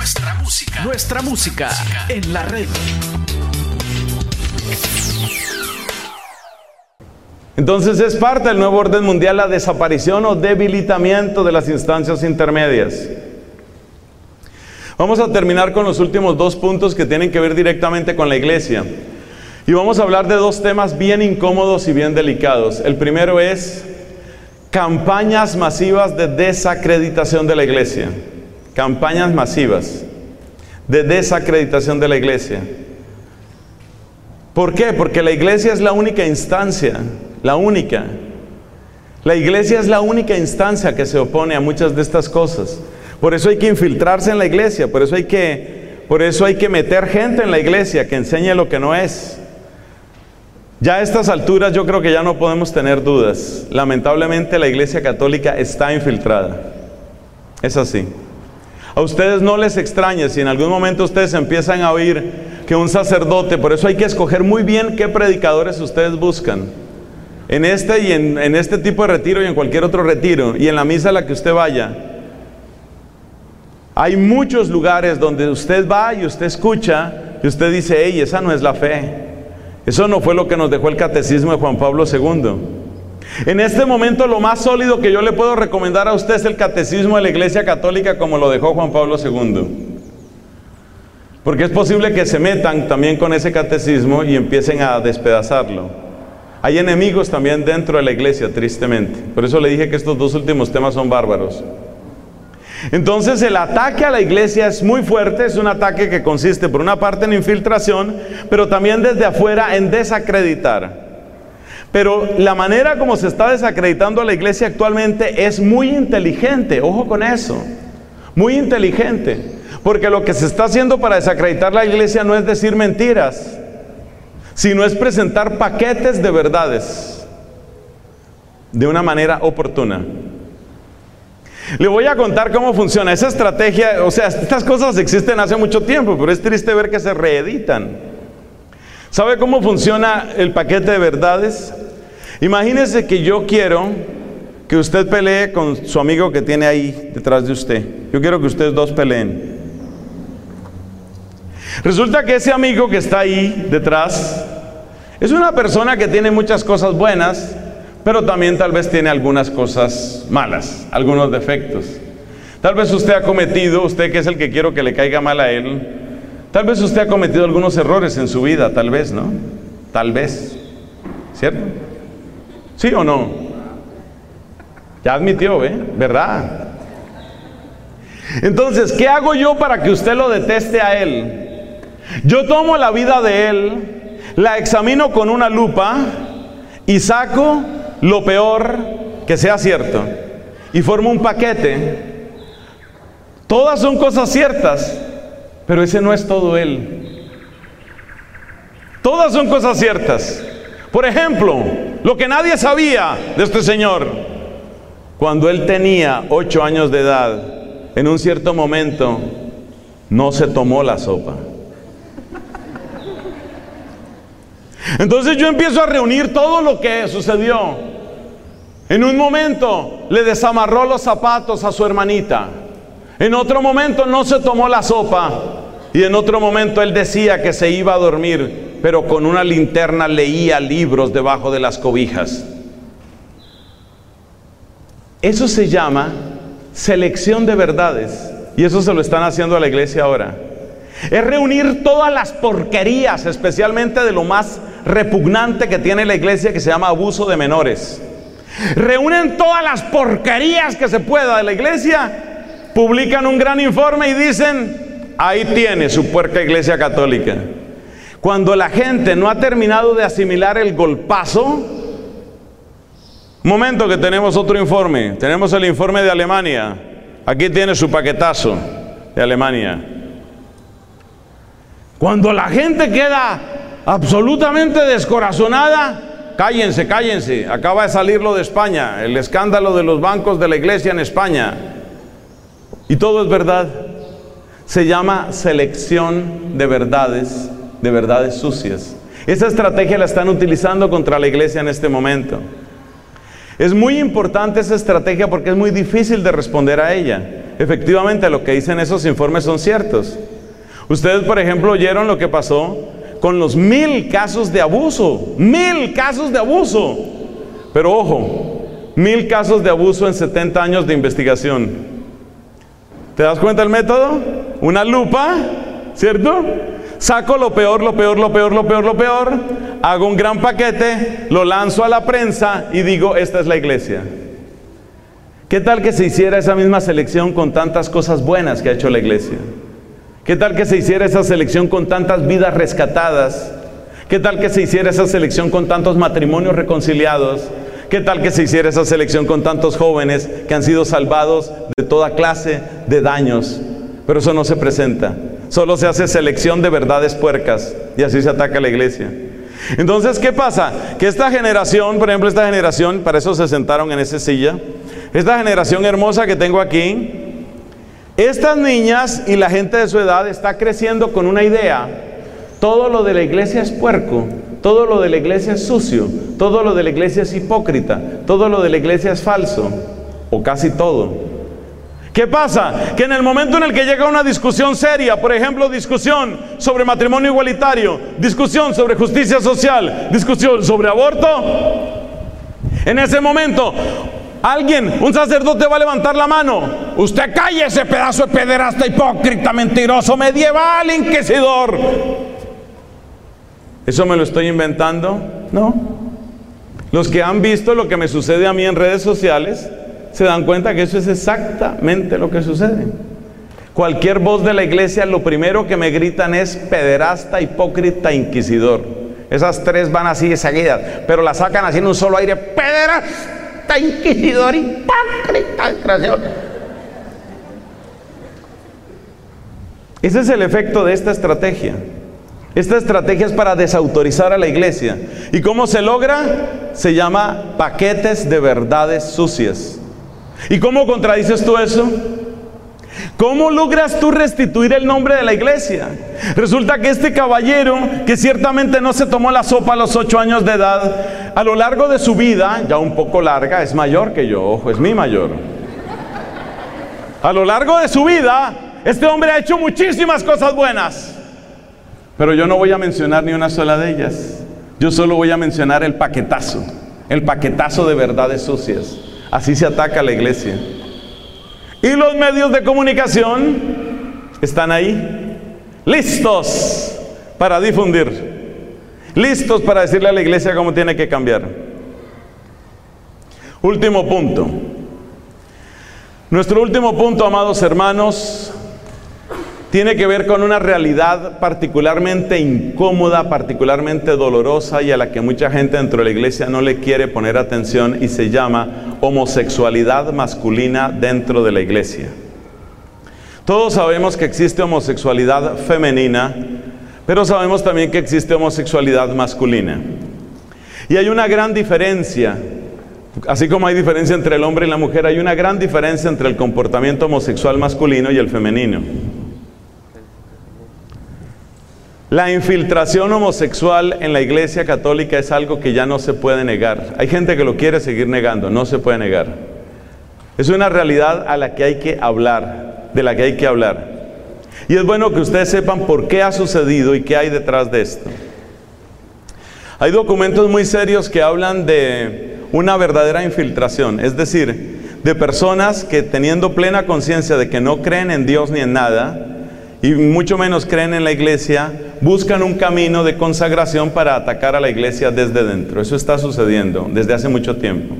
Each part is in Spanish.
Nuestra música. Nuestra música en la red. Entonces es parte del nuevo orden mundial la desaparición o debilitamiento de las instancias intermedias. Vamos a terminar con los últimos dos puntos que tienen que ver directamente con la iglesia. Y vamos a hablar de dos temas bien incómodos y bien delicados. El primero es campañas masivas de desacreditación de la iglesia. Campañas masivas de desacreditación de la iglesia. ¿Por qué? Porque la iglesia es la única instancia, la única. La iglesia es la única instancia que se opone a muchas de estas cosas. Por eso hay que infiltrarse en la iglesia, por eso hay que, por eso hay que meter gente en la iglesia que enseñe lo que no es. Ya a estas alturas yo creo que ya no podemos tener dudas. Lamentablemente la iglesia católica está infiltrada. Es así. A ustedes no les extraña si en algún momento ustedes empiezan a oír que un sacerdote, por eso hay que escoger muy bien qué predicadores ustedes buscan. En este y en, en este tipo de retiro y en cualquier otro retiro y en la misa a la que usted vaya. Hay muchos lugares donde usted va y usted escucha y usted dice, hey, esa no es la fe. Eso no fue lo que nos dejó el catecismo de Juan Pablo II. En este momento lo más sólido que yo le puedo recomendar a usted es el catecismo de la Iglesia Católica como lo dejó Juan Pablo II. Porque es posible que se metan también con ese catecismo y empiecen a despedazarlo. Hay enemigos también dentro de la iglesia, tristemente. Por eso le dije que estos dos últimos temas son bárbaros. Entonces el ataque a la iglesia es muy fuerte, es un ataque que consiste por una parte en infiltración, pero también desde afuera en desacreditar. Pero la manera como se está desacreditando a la iglesia actualmente es muy inteligente, ojo con eso, muy inteligente, porque lo que se está haciendo para desacreditar la iglesia no es decir mentiras, sino es presentar paquetes de verdades de una manera oportuna. Le voy a contar cómo funciona esa estrategia. O sea, estas cosas existen hace mucho tiempo, pero es triste ver que se reeditan. ¿Sabe cómo funciona el paquete de verdades? Imagínese que yo quiero que usted pelee con su amigo que tiene ahí detrás de usted. Yo quiero que ustedes dos peleen. Resulta que ese amigo que está ahí detrás es una persona que tiene muchas cosas buenas, pero también tal vez tiene algunas cosas malas, algunos defectos. Tal vez usted ha cometido, usted que es el que quiero que le caiga mal a él, tal vez usted ha cometido algunos errores en su vida, tal vez, ¿no? Tal vez. ¿Cierto? ¿Sí o no? Ya admitió, ¿eh? ¿Verdad? Entonces, ¿qué hago yo para que usted lo deteste a él? Yo tomo la vida de él, la examino con una lupa y saco lo peor que sea cierto y formo un paquete. Todas son cosas ciertas, pero ese no es todo él. Todas son cosas ciertas. Por ejemplo, lo que nadie sabía de este señor, cuando él tenía ocho años de edad, en un cierto momento, no se tomó la sopa. Entonces yo empiezo a reunir todo lo que sucedió. En un momento le desamarró los zapatos a su hermanita. En otro momento no se tomó la sopa. Y en otro momento él decía que se iba a dormir, pero con una linterna leía libros debajo de las cobijas. Eso se llama selección de verdades. Y eso se lo están haciendo a la iglesia ahora. Es reunir todas las porquerías, especialmente de lo más repugnante que tiene la iglesia que se llama abuso de menores. Reúnen todas las porquerías que se pueda de la iglesia, publican un gran informe y dicen, ahí tiene su puerca iglesia católica. Cuando la gente no ha terminado de asimilar el golpazo, momento que tenemos otro informe, tenemos el informe de Alemania, aquí tiene su paquetazo de Alemania. Cuando la gente queda absolutamente descorazonada, cállense, cállense. Acaba de salir lo de España, el escándalo de los bancos de la iglesia en España. Y todo es verdad. Se llama selección de verdades, de verdades sucias. Esa estrategia la están utilizando contra la iglesia en este momento. Es muy importante esa estrategia porque es muy difícil de responder a ella. efectivamente lo que dicen esos informes son ciertos. Ustedes, por ejemplo, oyeron lo que pasó con los mil casos de abuso, mil casos de abuso. Pero ojo, mil casos de abuso en 70 años de investigación. ¿Te das cuenta del método? Una lupa, ¿cierto? Saco lo peor, lo peor, lo peor, lo peor, lo peor, hago un gran paquete, lo lanzo a la prensa y digo, esta es la iglesia. ¿Qué tal que se hiciera esa misma selección con tantas cosas buenas que ha hecho la iglesia? ¿Qué tal que se hiciera esa selección con tantas vidas rescatadas? ¿Qué tal que se hiciera esa selección con tantos matrimonios reconciliados? ¿Qué tal que se hiciera esa selección con tantos jóvenes que han sido salvados de toda clase de daños? Pero eso no se presenta. Solo se hace selección de verdades puercas y así se ataca la iglesia. Entonces, ¿qué pasa? Que esta generación, por ejemplo, esta generación, para eso se sentaron en esa silla, esta generación hermosa que tengo aquí, estas niñas y la gente de su edad está creciendo con una idea. Todo lo de la iglesia es puerco, todo lo de la iglesia es sucio, todo lo de la iglesia es hipócrita, todo lo de la iglesia es falso, o casi todo. ¿Qué pasa? Que en el momento en el que llega una discusión seria, por ejemplo, discusión sobre matrimonio igualitario, discusión sobre justicia social, discusión sobre aborto, en ese momento alguien, un sacerdote va a levantar la mano. Usted calle ese pedazo de pederasta hipócrita, mentiroso, medieval, inquisidor. ¿Eso me lo estoy inventando? No. Los que han visto lo que me sucede a mí en redes sociales, se dan cuenta que eso es exactamente lo que sucede. Cualquier voz de la iglesia, lo primero que me gritan es pederasta, hipócrita, inquisidor. Esas tres van así de seguidas, pero la sacan así en un solo aire. Pederasta, inquisidor, hipócrita, desgraciado. Ese es el efecto de esta estrategia. Esta estrategia es para desautorizar a la iglesia. ¿Y cómo se logra? Se llama paquetes de verdades sucias. ¿Y cómo contradices tú eso? ¿Cómo logras tú restituir el nombre de la iglesia? Resulta que este caballero, que ciertamente no se tomó la sopa a los ocho años de edad, a lo largo de su vida, ya un poco larga, es mayor que yo, ojo, es mi mayor. A lo largo de su vida, este hombre ha hecho muchísimas cosas buenas, pero yo no voy a mencionar ni una sola de ellas. Yo solo voy a mencionar el paquetazo, el paquetazo de verdades sucias. Así se ataca a la iglesia. Y los medios de comunicación están ahí, listos para difundir, listos para decirle a la iglesia cómo tiene que cambiar. Último punto. Nuestro último punto, amados hermanos, tiene que ver con una realidad particularmente incómoda, particularmente dolorosa y a la que mucha gente dentro de la iglesia no le quiere poner atención y se llama homosexualidad masculina dentro de la iglesia. Todos sabemos que existe homosexualidad femenina, pero sabemos también que existe homosexualidad masculina. Y hay una gran diferencia, así como hay diferencia entre el hombre y la mujer, hay una gran diferencia entre el comportamiento homosexual masculino y el femenino. La infiltración homosexual en la iglesia católica es algo que ya no se puede negar. Hay gente que lo quiere seguir negando, no se puede negar. Es una realidad a la que hay que hablar, de la que hay que hablar. Y es bueno que ustedes sepan por qué ha sucedido y qué hay detrás de esto. Hay documentos muy serios que hablan de una verdadera infiltración, es decir, de personas que teniendo plena conciencia de que no creen en Dios ni en nada, y mucho menos creen en la iglesia, buscan un camino de consagración para atacar a la iglesia desde dentro. Eso está sucediendo desde hace mucho tiempo.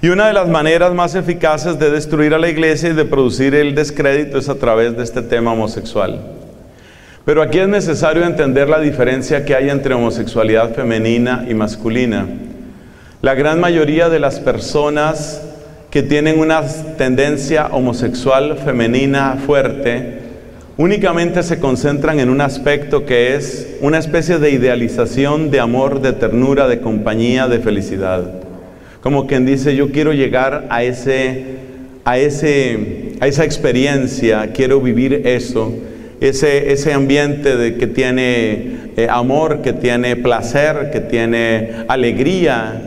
Y una de las maneras más eficaces de destruir a la iglesia y de producir el descrédito es a través de este tema homosexual. Pero aquí es necesario entender la diferencia que hay entre homosexualidad femenina y masculina. La gran mayoría de las personas que tienen una tendencia homosexual femenina fuerte, únicamente se concentran en un aspecto que es una especie de idealización de amor, de ternura, de compañía, de felicidad. Como quien dice, yo quiero llegar a ese a ese a esa experiencia, quiero vivir eso, ese ese ambiente de que tiene eh, amor, que tiene placer, que tiene alegría,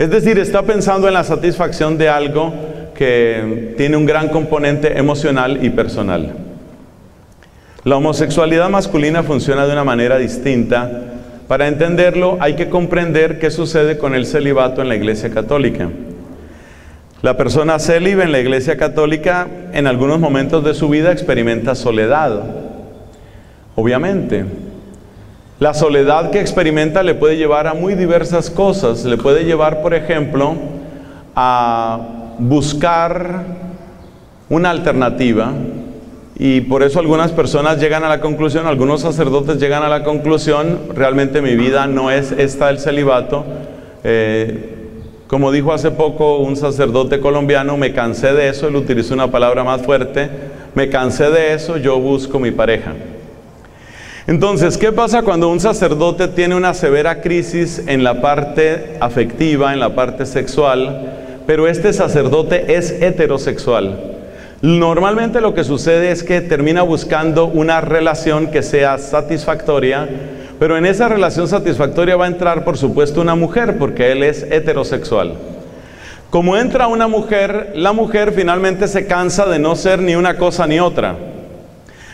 es decir, está pensando en la satisfacción de algo que tiene un gran componente emocional y personal. La homosexualidad masculina funciona de una manera distinta. Para entenderlo hay que comprender qué sucede con el celibato en la Iglesia Católica. La persona célibe en la Iglesia Católica en algunos momentos de su vida experimenta soledad. Obviamente, la soledad que experimenta le puede llevar a muy diversas cosas. Le puede llevar, por ejemplo, a buscar una alternativa. Y por eso algunas personas llegan a la conclusión, algunos sacerdotes llegan a la conclusión, realmente mi vida no es esta del celibato. Eh, como dijo hace poco un sacerdote colombiano, me cansé de eso, él utilizó una palabra más fuerte, me cansé de eso, yo busco mi pareja. Entonces, ¿qué pasa cuando un sacerdote tiene una severa crisis en la parte afectiva, en la parte sexual, pero este sacerdote es heterosexual? Normalmente lo que sucede es que termina buscando una relación que sea satisfactoria, pero en esa relación satisfactoria va a entrar, por supuesto, una mujer, porque él es heterosexual. Como entra una mujer, la mujer finalmente se cansa de no ser ni una cosa ni otra.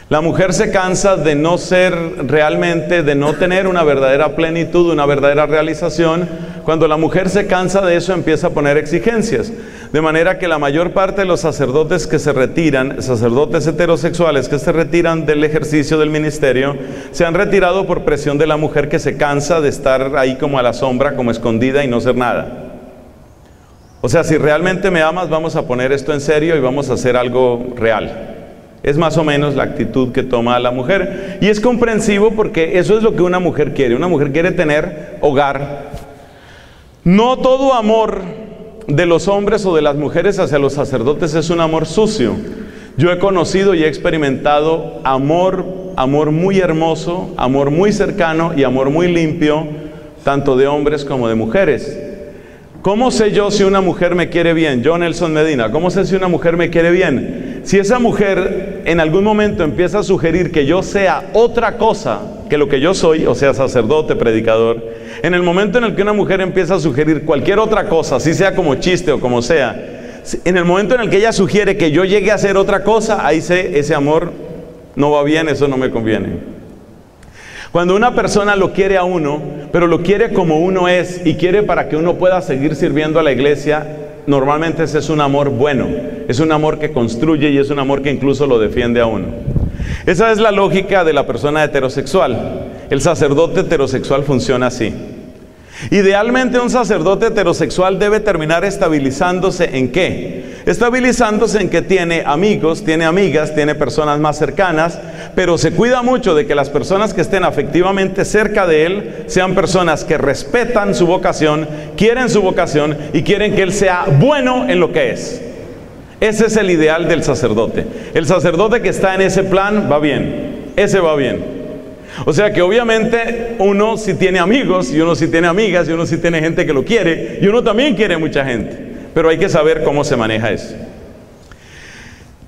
La mujer se cansa de no ser realmente, de no tener una verdadera plenitud, una verdadera realización. Cuando la mujer se cansa de eso empieza a poner exigencias. De manera que la mayor parte de los sacerdotes que se retiran, sacerdotes heterosexuales que se retiran del ejercicio del ministerio, se han retirado por presión de la mujer que se cansa de estar ahí como a la sombra, como escondida y no ser nada. O sea, si realmente me amas, vamos a poner esto en serio y vamos a hacer algo real. Es más o menos la actitud que toma la mujer. Y es comprensivo porque eso es lo que una mujer quiere. Una mujer quiere tener hogar. No todo amor de los hombres o de las mujeres hacia los sacerdotes es un amor sucio. Yo he conocido y he experimentado amor, amor muy hermoso, amor muy cercano y amor muy limpio, tanto de hombres como de mujeres. ¿Cómo sé yo si una mujer me quiere bien? Yo, Nelson Medina, ¿cómo sé si una mujer me quiere bien? Si esa mujer en algún momento empieza a sugerir que yo sea otra cosa que lo que yo soy, o sea, sacerdote, predicador, en el momento en el que una mujer empieza a sugerir cualquier otra cosa, si sea como chiste o como sea, en el momento en el que ella sugiere que yo llegue a hacer otra cosa, ahí sé, ese amor no va bien, eso no me conviene. Cuando una persona lo quiere a uno, pero lo quiere como uno es y quiere para que uno pueda seguir sirviendo a la iglesia, normalmente ese es un amor bueno, es un amor que construye y es un amor que incluso lo defiende a uno. Esa es la lógica de la persona heterosexual. El sacerdote heterosexual funciona así. Idealmente un sacerdote heterosexual debe terminar estabilizándose en qué? Estabilizándose en que tiene amigos, tiene amigas, tiene personas más cercanas, pero se cuida mucho de que las personas que estén afectivamente cerca de él sean personas que respetan su vocación, quieren su vocación y quieren que él sea bueno en lo que es. Ese es el ideal del sacerdote. El sacerdote que está en ese plan va bien, ese va bien. O sea que obviamente uno si tiene amigos y uno si tiene amigas y uno si tiene gente que lo quiere y uno también quiere mucha gente. Pero hay que saber cómo se maneja eso.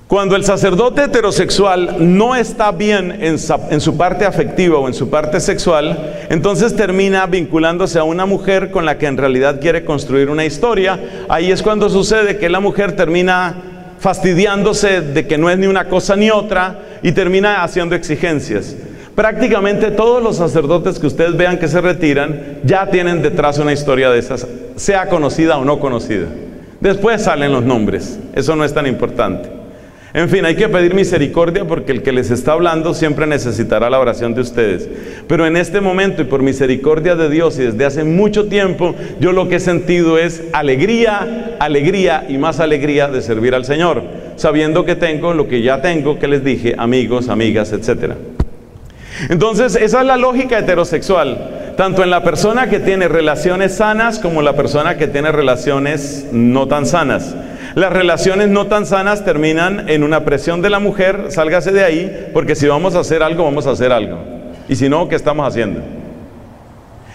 Cuando el sacerdote heterosexual no está bien en, su parte afectiva o en su parte sexual, entonces termina vinculándose a una mujer con la que en realidad quiere construir una historia. Ahí es cuando sucede que la mujer termina fastidiándose de que no es ni una cosa ni otra y termina haciendo exigencias. Prácticamente todos los sacerdotes que ustedes vean que se retiran ya tienen detrás una historia de esas, sea conocida o no conocida. Después salen los nombres, eso no es tan importante. En fin, hay que pedir misericordia porque el que les está hablando siempre necesitará la oración de ustedes. Pero en este momento y por misericordia de Dios y desde hace mucho tiempo, yo lo que he sentido es alegría, alegría y más alegría de servir al Señor, sabiendo que tengo lo que ya tengo, que les dije, amigos, amigas, etcétera. Entonces, esa es la lógica heterosexual, tanto en la persona que tiene relaciones sanas como la persona que tiene relaciones no tan sanas. Las relaciones no tan sanas terminan en una presión de la mujer, sálgase de ahí, porque si vamos a hacer algo, vamos a hacer algo. Y si no, ¿qué estamos haciendo?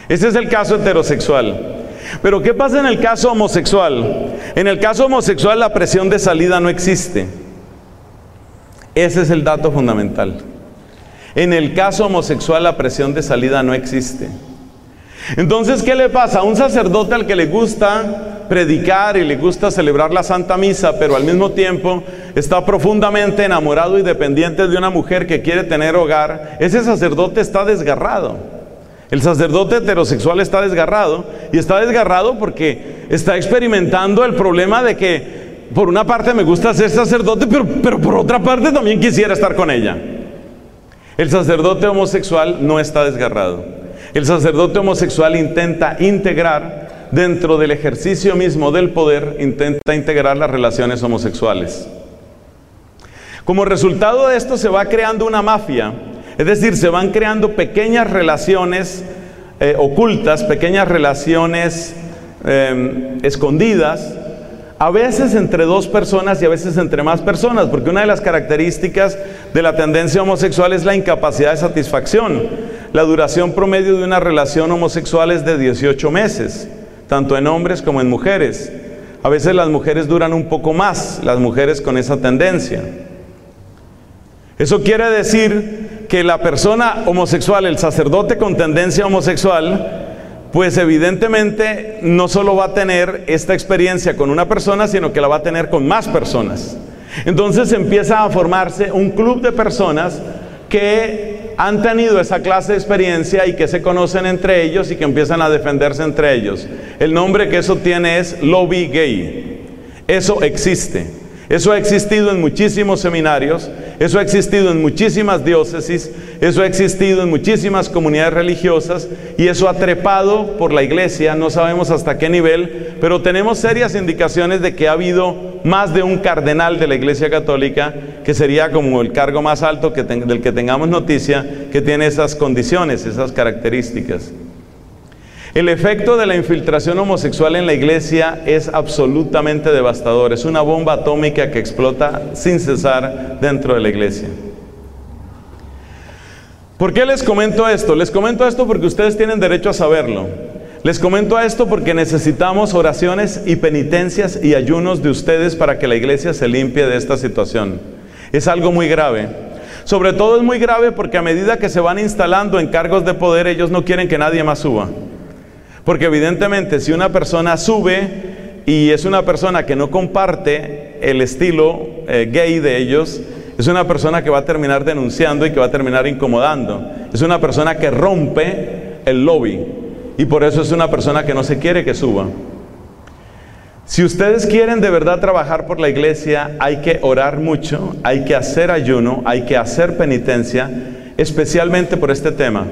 Ese es el caso heterosexual. Pero ¿qué pasa en el caso homosexual? En el caso homosexual la presión de salida no existe. Ese es el dato fundamental. En el caso homosexual la presión de salida no existe. Entonces, ¿qué le pasa? A un sacerdote al que le gusta predicar y le gusta celebrar la Santa Misa, pero al mismo tiempo está profundamente enamorado y dependiente de una mujer que quiere tener hogar, ese sacerdote está desgarrado. El sacerdote heterosexual está desgarrado y está desgarrado porque está experimentando el problema de que por una parte me gusta ser sacerdote, pero, pero por otra parte también quisiera estar con ella. El sacerdote homosexual no está desgarrado. El sacerdote homosexual intenta integrar dentro del ejercicio mismo del poder, intenta integrar las relaciones homosexuales. Como resultado de esto se va creando una mafia, es decir, se van creando pequeñas relaciones eh, ocultas, pequeñas relaciones em, escondidas, a veces entre dos personas y a veces entre más personas, porque una de las características de la tendencia homosexual es la incapacidad de satisfacción. La duración promedio de una relación homosexual es de 18 meses, tanto en hombres como en mujeres. A veces las mujeres duran un poco más, las mujeres con esa tendencia. Eso quiere decir que la persona homosexual, el sacerdote con tendencia homosexual, pues evidentemente no solo va a tener esta experiencia con una persona, sino que la va a tener con más personas. Entonces empieza a formarse un club de personas que han tenido esa clase de experiencia y que se conocen entre ellos y que empiezan a defenderse entre ellos. El nombre que eso tiene es lobby gay. Eso existe. Eso ha existido en muchísimos seminarios, eso ha existido en muchísimas diócesis, eso ha existido en muchísimas comunidades religiosas y eso ha trepado por la iglesia, no sabemos hasta qué nivel, pero tenemos serias indicaciones de que ha habido más de un cardenal de la iglesia católica, que sería como el cargo más alto del que tengamos noticia, que tiene esas condiciones, esas características. El efecto de la infiltración homosexual en la iglesia es absolutamente devastador. Es una bomba atómica que explota sin cesar dentro de la iglesia. ¿Por qué les comento esto? Les comento esto porque ustedes tienen derecho a saberlo. Les comento esto porque necesitamos oraciones y penitencias y ayunos de ustedes para que la iglesia se limpie de esta situación. Es algo muy grave. Sobre todo es muy grave porque a medida que se van instalando en cargos de poder, ellos no quieren que nadie más suba. Porque evidentemente si una persona sube y es una persona que no comparte el estilo eh, gay de ellos, es una persona que va a terminar denunciando y que va a terminar incomodando. Es una persona que rompe el lobby y por eso es una persona que no se quiere que suba. Si ustedes quieren de verdad trabajar por la iglesia, hay que orar mucho, hay que hacer ayuno, hay que hacer penitencia, especialmente por este tema.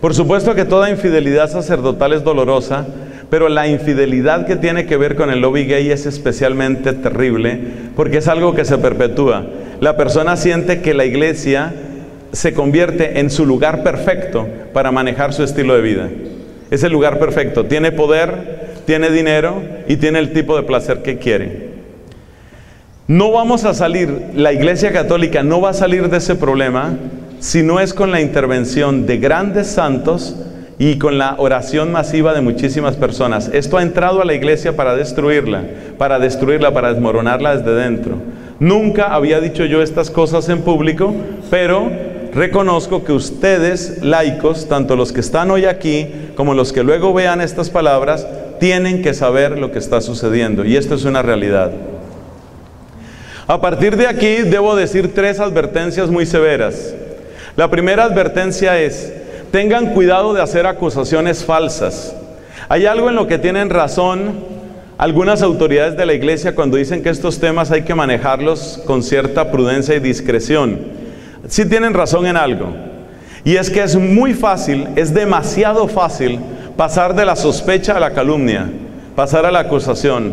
Por supuesto que toda infidelidad sacerdotal es dolorosa, pero la infidelidad que tiene que ver con el lobby gay es especialmente terrible porque es algo que se perpetúa. La persona siente que la iglesia se convierte en su lugar perfecto para manejar su estilo de vida. Es el lugar perfecto. Tiene poder, tiene dinero y tiene el tipo de placer que quiere. No vamos a salir, la iglesia católica no va a salir de ese problema si no es con la intervención de grandes santos y con la oración masiva de muchísimas personas. Esto ha entrado a la iglesia para destruirla, para destruirla, para desmoronarla desde dentro. Nunca había dicho yo estas cosas en público, pero reconozco que ustedes, laicos, tanto los que están hoy aquí como los que luego vean estas palabras, tienen que saber lo que está sucediendo. Y esto es una realidad. A partir de aquí debo decir tres advertencias muy severas. La primera advertencia es, tengan cuidado de hacer acusaciones falsas. Hay algo en lo que tienen razón algunas autoridades de la iglesia cuando dicen que estos temas hay que manejarlos con cierta prudencia y discreción. Sí tienen razón en algo. Y es que es muy fácil, es demasiado fácil pasar de la sospecha a la calumnia, pasar a la acusación.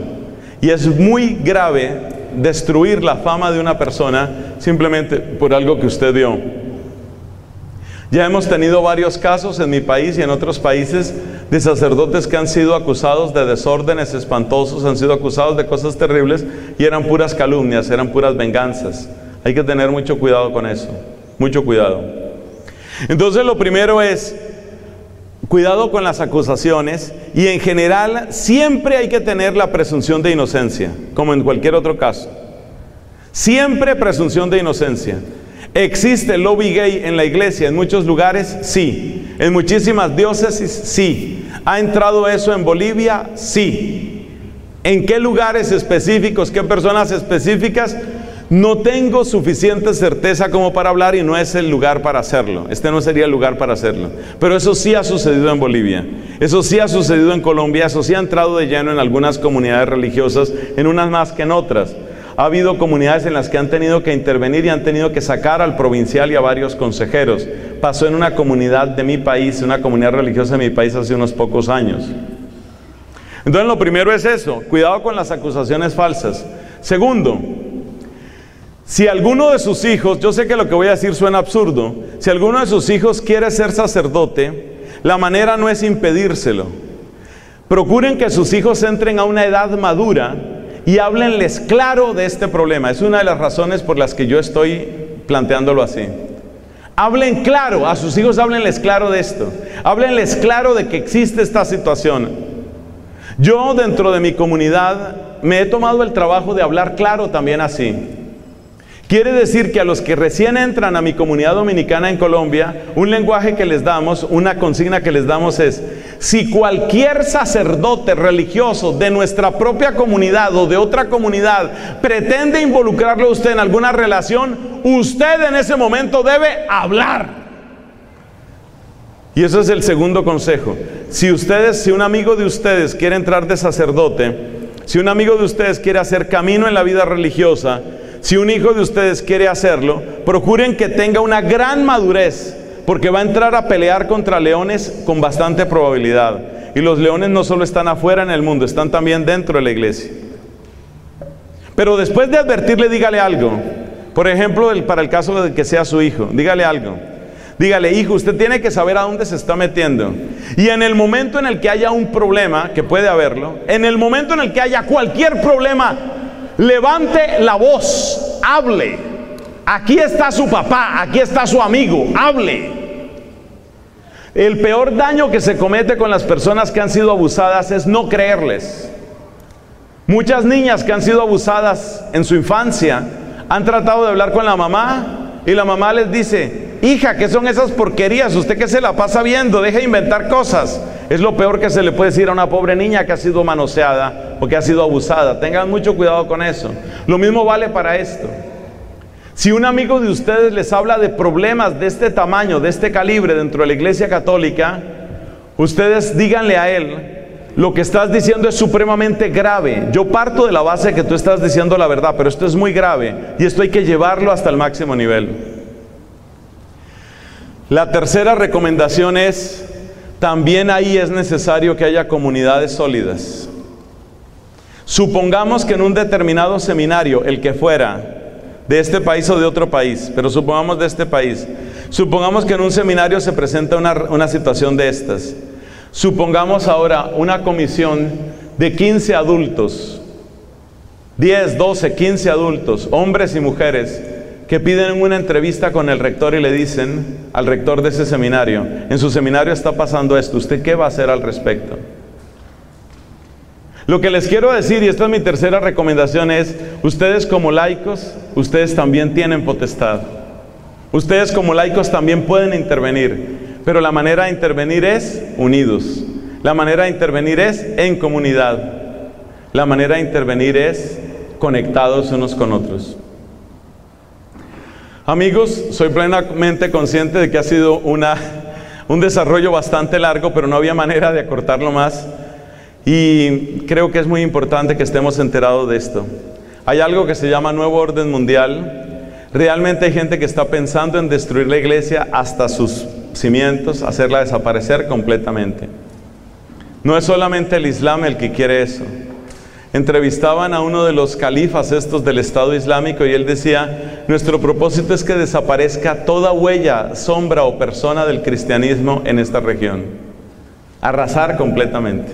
Y es muy grave destruir la fama de una persona simplemente por algo que usted vio. Ya hemos tenido varios casos en mi país y en otros países de sacerdotes que han sido acusados de desórdenes espantosos, han sido acusados de cosas terribles y eran puras calumnias, eran puras venganzas. Hay que tener mucho cuidado con eso, mucho cuidado. Entonces lo primero es cuidado con las acusaciones y en general siempre hay que tener la presunción de inocencia, como en cualquier otro caso. Siempre presunción de inocencia. ¿Existe lobby gay en la iglesia en muchos lugares? Sí. ¿En muchísimas diócesis? Sí. ¿Ha entrado eso en Bolivia? Sí. ¿En qué lugares específicos, qué personas específicas? No tengo suficiente certeza como para hablar y no es el lugar para hacerlo. Este no sería el lugar para hacerlo. Pero eso sí ha sucedido en Bolivia. Eso sí ha sucedido en Colombia. Eso sí ha entrado de lleno en algunas comunidades religiosas, en unas más que en otras. Ha habido comunidades en las que han tenido que intervenir y han tenido que sacar al provincial y a varios consejeros. Pasó en una comunidad de mi país, una comunidad religiosa de mi país hace unos pocos años. Entonces lo primero es eso, cuidado con las acusaciones falsas. Segundo, si alguno de sus hijos, yo sé que lo que voy a decir suena absurdo, si alguno de sus hijos quiere ser sacerdote, la manera no es impedírselo. Procuren que sus hijos entren a una edad madura y háblenles claro de este problema. Es una de las razones por las que yo estoy planteándolo así. Hablen claro, a sus hijos háblenles claro de esto. Háblenles claro de que existe esta situación. Yo dentro de mi comunidad me he tomado el trabajo de hablar claro también así. Quiere decir que a los que recién entran a mi comunidad dominicana en Colombia, un lenguaje que les damos, una consigna que les damos es, si cualquier sacerdote religioso de nuestra propia comunidad o de otra comunidad pretende involucrarlo a usted en alguna relación, usted en ese momento debe hablar. Y eso es el segundo consejo. Si ustedes, si un amigo de ustedes quiere entrar de sacerdote, si un amigo de ustedes quiere hacer camino en la vida religiosa, si un hijo de ustedes quiere hacerlo, procuren que tenga una gran madurez, porque va a entrar a pelear contra leones con bastante probabilidad. Y los leones no solo están afuera en el mundo, están también dentro de la iglesia. Pero después de advertirle, dígale algo. Por ejemplo, para el caso de que sea su hijo, dígale algo. Dígale, hijo, usted tiene que saber a dónde se está metiendo. Y en el momento en el que haya un problema, que puede haberlo, en el momento en el que haya cualquier problema, levante la voz, hable. Aquí está su papá, aquí está su amigo, hable. El peor daño que se comete con las personas que han sido abusadas es no creerles. Muchas niñas que han sido abusadas en su infancia han tratado de hablar con la mamá y la mamá les dice, Hija, ¿qué son esas porquerías? Usted que se la pasa viendo, deja de inventar cosas. Es lo peor que se le puede decir a una pobre niña que ha sido manoseada o que ha sido abusada. Tengan mucho cuidado con eso. Lo mismo vale para esto. Si un amigo de ustedes les habla de problemas de este tamaño, de este calibre dentro de la iglesia católica, ustedes díganle a él, lo que estás diciendo es supremamente grave. Yo parto de la base que tú estás diciendo la verdad, pero esto es muy grave y esto hay que llevarlo hasta el máximo nivel. La tercera recomendación es, también ahí es necesario que haya comunidades sólidas. Supongamos que en un determinado seminario, el que fuera, de este país o de otro país, pero supongamos de este país, supongamos que en un seminario se presenta una, una situación de estas. Supongamos ahora una comisión de 15 adultos, 10, 12, 15 adultos, hombres y mujeres, que piden una entrevista con el rector y le dicen al rector de ese seminario, en su seminario está pasando esto, ¿usted qué va a hacer al respecto? Lo que les quiero decir, y esta es mi tercera recomendación, es, ustedes como laicos, ustedes también tienen potestad. Ustedes como laicos también pueden intervenir, pero la manera de intervenir es unidos. La manera de intervenir es en comunidad. La manera de intervenir es conectados unos con otros. Amigos, soy plenamente consciente de que ha sido una, un desarrollo bastante largo, pero no había manera de acortarlo más. Y creo que es muy importante que estemos enterados de esto. Hay algo que se llama nuevo orden mundial. Realmente hay gente que está pensando en destruir la iglesia hasta sus cimientos, hacerla desaparecer completamente. No es solamente el Islam el que quiere eso entrevistaban a uno de los califas estos del Estado Islámico y él decía, nuestro propósito es que desaparezca toda huella, sombra o persona del cristianismo en esta región. Arrasar completamente.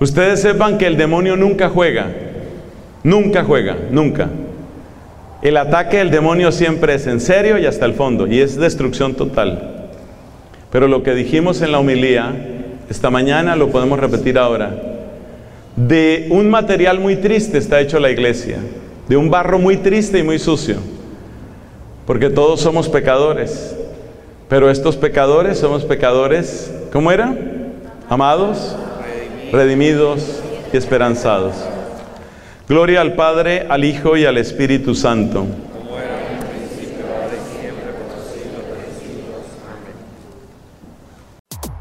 Ustedes sepan que el demonio nunca juega, nunca juega, nunca. El ataque del demonio siempre es en serio y hasta el fondo, y es destrucción total. Pero lo que dijimos en la homilía, esta mañana lo podemos repetir ahora. De un material muy triste está hecho la iglesia, de un barro muy triste y muy sucio, porque todos somos pecadores, pero estos pecadores somos pecadores, ¿cómo era? Amados, redimidos, y esperanzados. Gloria al Padre, al Hijo y al Espíritu Santo.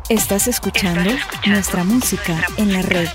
Estás escuchando nuestra música en la red.